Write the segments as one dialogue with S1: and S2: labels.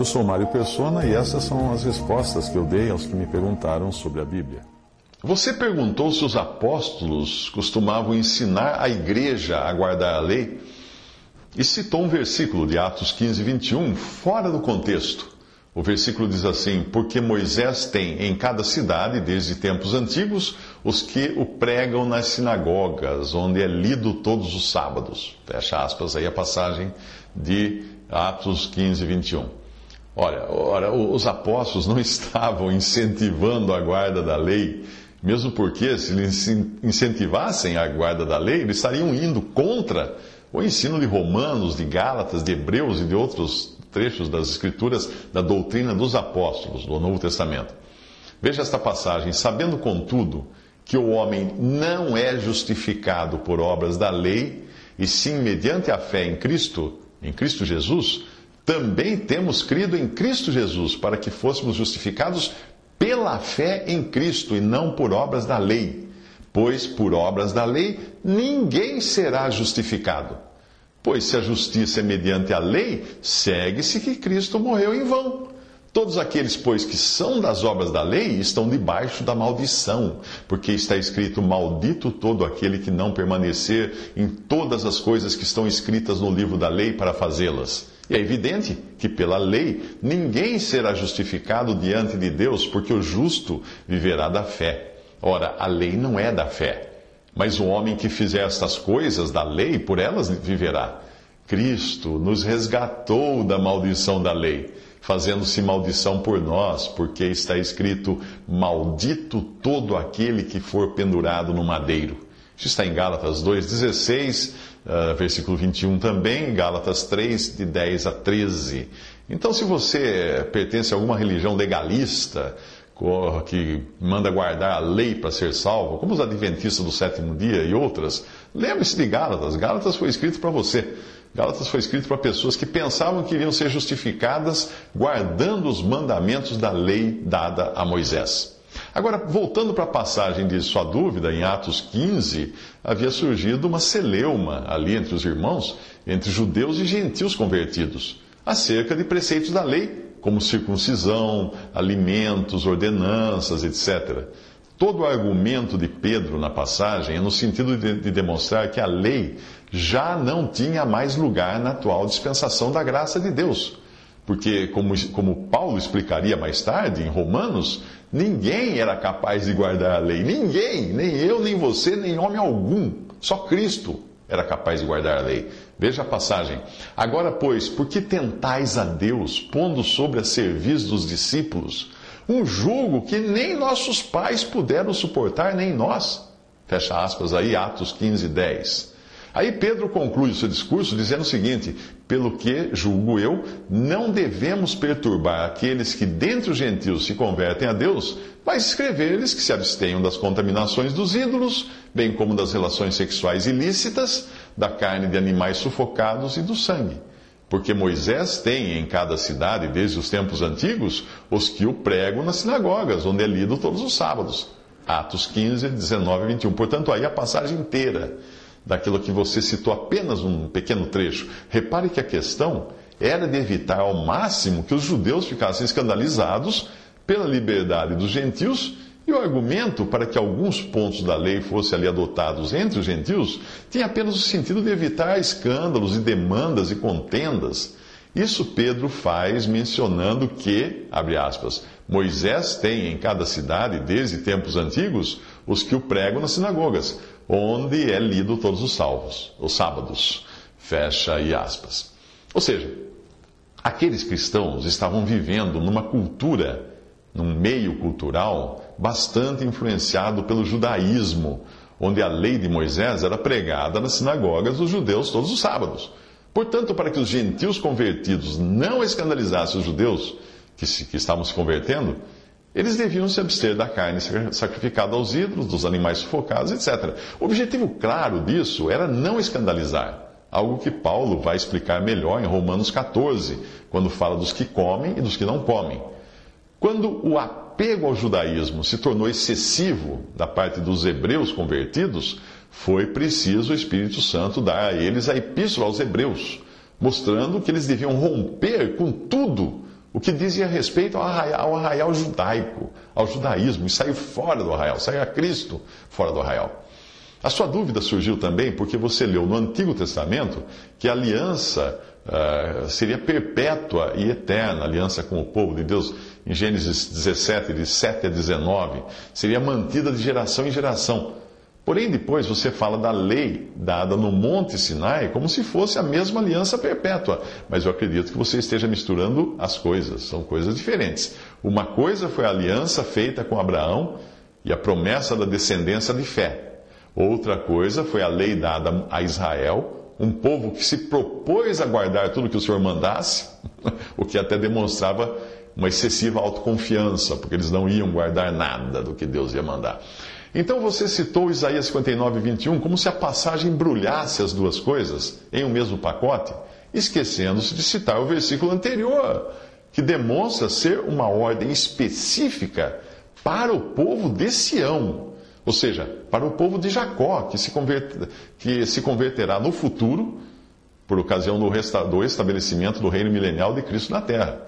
S1: Eu sou Mário Persona e essas são as respostas que eu dei aos que me perguntaram sobre a Bíblia.
S2: Você perguntou se os apóstolos costumavam ensinar a igreja a guardar a lei e citou um versículo de Atos 15, 21, fora do contexto. O versículo diz assim: Porque Moisés tem em cada cidade, desde tempos antigos, os que o pregam nas sinagogas, onde é lido todos os sábados. Fecha aspas aí a passagem de Atos 15, 21. Olha, ora, os apóstolos não estavam incentivando a guarda da lei, mesmo porque, se eles incentivassem a guarda da lei, eles estariam indo contra o ensino de Romanos, de Gálatas, de Hebreus e de outros trechos das Escrituras da doutrina dos apóstolos do Novo Testamento. Veja esta passagem: sabendo, contudo, que o homem não é justificado por obras da lei, e sim mediante a fé em Cristo, em Cristo Jesus, também temos crido em Cristo Jesus, para que fôssemos justificados pela fé em Cristo e não por obras da lei. Pois por obras da lei ninguém será justificado. Pois se a justiça é mediante a lei, segue-se que Cristo morreu em vão. Todos aqueles, pois, que são das obras da lei estão debaixo da maldição, porque está escrito: Maldito todo aquele que não permanecer em todas as coisas que estão escritas no livro da lei para fazê-las. É evidente que pela lei ninguém será justificado diante de Deus, porque o justo viverá da fé. Ora, a lei não é da fé, mas o homem que fizer estas coisas da lei, por elas viverá. Cristo nos resgatou da maldição da lei fazendo-se maldição por nós, porque está escrito: Maldito todo aquele que for pendurado no madeiro. Isso está em Gálatas 2,16, uh, versículo 21 também, Gálatas 3, de 10 a 13. Então, se você pertence a alguma religião legalista, que manda guardar a lei para ser salvo, como os adventistas do sétimo dia e outras, lembre-se de Gálatas. Gálatas foi escrito para você. Gálatas foi escrito para pessoas que pensavam que iriam ser justificadas guardando os mandamentos da lei dada a Moisés. Agora, voltando para a passagem de sua dúvida, em Atos 15, havia surgido uma celeuma ali entre os irmãos, entre judeus e gentios convertidos, acerca de preceitos da lei, como circuncisão, alimentos, ordenanças, etc. Todo o argumento de Pedro na passagem é no sentido de, de demonstrar que a lei já não tinha mais lugar na atual dispensação da graça de Deus. Porque, como, como Paulo explicaria mais tarde, em Romanos, ninguém era capaz de guardar a lei. Ninguém, nem eu, nem você, nem homem algum. Só Cristo era capaz de guardar a lei. Veja a passagem. Agora, pois, por que tentais a Deus, pondo sobre a serviço dos discípulos um jugo que nem nossos pais puderam suportar, nem nós? Fecha aspas aí, Atos 15, 10. Aí Pedro conclui o seu discurso dizendo o seguinte: pelo que, julgo eu, não devemos perturbar aqueles que dentre os gentios se convertem a Deus, mas escrever-lhes que se abstenham das contaminações dos ídolos, bem como das relações sexuais ilícitas, da carne de animais sufocados e do sangue. Porque Moisés tem em cada cidade, desde os tempos antigos, os que o pregam nas sinagogas, onde é lido todos os sábados. Atos 15, 19 e 21. Portanto, aí a passagem inteira daquilo que você citou apenas um pequeno trecho. Repare que a questão era de evitar ao máximo que os judeus ficassem escandalizados pela liberdade dos gentios e o argumento para que alguns pontos da lei fossem ali adotados entre os gentios tinha apenas o sentido de evitar escândalos e demandas e contendas. Isso Pedro faz mencionando que, abre aspas, Moisés tem em cada cidade, desde tempos antigos, os que o pregam nas sinagogas, onde é lido todos os salvos, os sábados. Fecha e aspas. Ou seja, aqueles cristãos estavam vivendo numa cultura, num meio cultural bastante influenciado pelo judaísmo, onde a lei de Moisés era pregada nas sinagogas dos judeus todos os sábados. Portanto, para que os gentios convertidos não escandalizassem os judeus que, se, que estavam se convertendo, eles deviam se abster da carne sacrificada aos ídolos, dos animais sufocados, etc. O objetivo claro disso era não escandalizar. Algo que Paulo vai explicar melhor em Romanos 14, quando fala dos que comem e dos que não comem. Quando o apego ao judaísmo se tornou excessivo da parte dos hebreus convertidos, foi preciso o Espírito Santo dar a eles a epístola aos hebreus, mostrando que eles deviam romper com tudo o que dizia respeito ao arraial, ao arraial judaico, ao judaísmo, e sair fora do arraial, sair a Cristo fora do arraial. A sua dúvida surgiu também porque você leu no Antigo Testamento que a aliança uh, seria perpétua e eterna, a aliança com o povo de Deus, em Gênesis 17, de 7 a 19, seria mantida de geração em geração. Porém, depois você fala da lei dada no Monte Sinai como se fosse a mesma aliança perpétua. Mas eu acredito que você esteja misturando as coisas, são coisas diferentes. Uma coisa foi a aliança feita com Abraão e a promessa da descendência de fé. Outra coisa foi a lei dada a Israel, um povo que se propôs a guardar tudo que o Senhor mandasse, o que até demonstrava uma excessiva autoconfiança, porque eles não iam guardar nada do que Deus ia mandar. Então você citou Isaías 59, 21 como se a passagem embrulhasse as duas coisas em um mesmo pacote, esquecendo-se de citar o versículo anterior, que demonstra ser uma ordem específica para o povo de Sião, ou seja, para o povo de Jacó, que se, que se converterá no futuro, por ocasião do, do estabelecimento do reino milenial de Cristo na terra.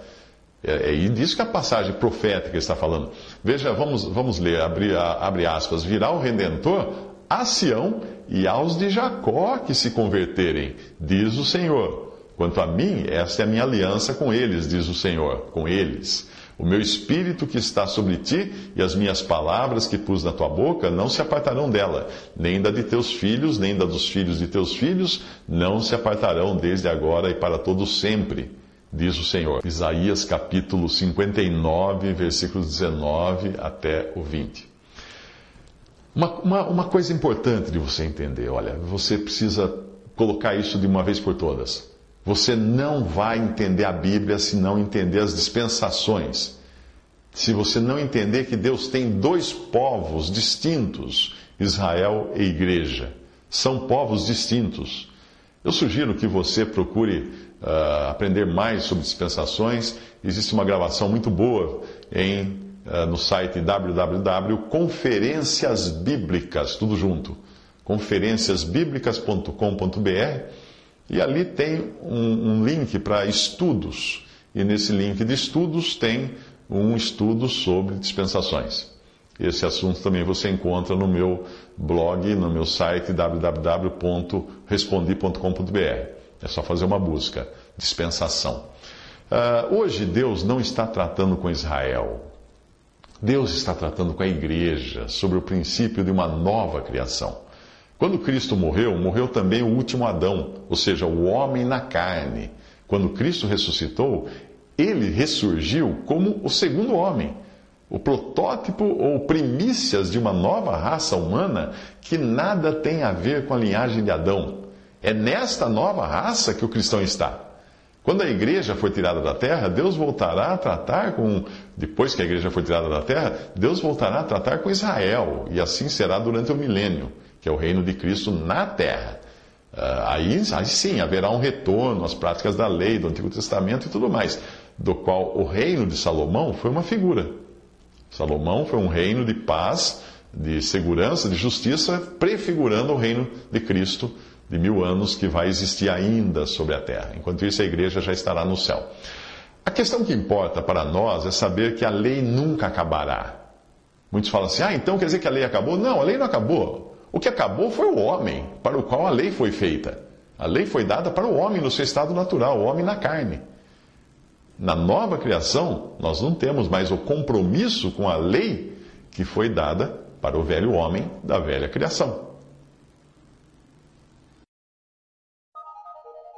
S2: É, é disso que a passagem profética está falando. Veja, vamos, vamos ler, abre, abre aspas, virá o Redentor a Sião e aos de Jacó que se converterem, diz o Senhor. Quanto a mim, esta é a minha aliança com eles, diz o Senhor, com eles o meu espírito que está sobre ti e as minhas palavras que pus na tua boca não se apartarão dela, nem da de teus filhos, nem da dos filhos de teus filhos, não se apartarão desde agora e para todo sempre, diz o Senhor. Isaías capítulo 59, versículos 19 até o 20. Uma, uma, uma coisa importante de você entender, olha, você precisa colocar isso de uma vez por todas. Você não vai entender a Bíblia se não entender as dispensações. Se você não entender que Deus tem dois povos distintos, Israel e Igreja. São povos distintos. Eu sugiro que você procure uh, aprender mais sobre dispensações. Existe uma gravação muito boa em, uh, no site www.conferenciasbíblicas, tudo junto, conferenciasbíblicas.com.br e ali tem um, um link para estudos. E nesse link de estudos tem um estudo sobre dispensações. Esse assunto também você encontra no meu blog, no meu site www.respondi.com.br. É só fazer uma busca, dispensação. Uh, hoje Deus não está tratando com Israel. Deus está tratando com a igreja sobre o princípio de uma nova criação. Quando Cristo morreu, morreu também o último Adão, ou seja, o homem na carne. Quando Cristo ressuscitou, ele ressurgiu como o segundo homem, o protótipo ou primícias de uma nova raça humana que nada tem a ver com a linhagem de Adão. É nesta nova raça que o cristão está. Quando a igreja for tirada da terra, Deus voltará a tratar com. Depois que a igreja for tirada da terra, Deus voltará a tratar com Israel, e assim será durante o milênio que é o reino de Cristo na terra. Ah, aí, aí sim haverá um retorno às práticas da lei, do Antigo Testamento e tudo mais, do qual o reino de Salomão foi uma figura. Salomão foi um reino de paz, de segurança, de justiça, prefigurando o reino de Cristo de mil anos que vai existir ainda sobre a terra. Enquanto isso, a igreja já estará no céu. A questão que importa para nós é saber que a lei nunca acabará. Muitos falam assim: ah, então quer dizer que a lei acabou? Não, a lei não acabou. O que acabou foi o homem, para o qual a lei foi feita. A lei foi dada para o homem no seu estado natural, o homem na carne. Na nova criação, nós não temos mais o compromisso com a lei que foi dada para o velho homem da velha criação.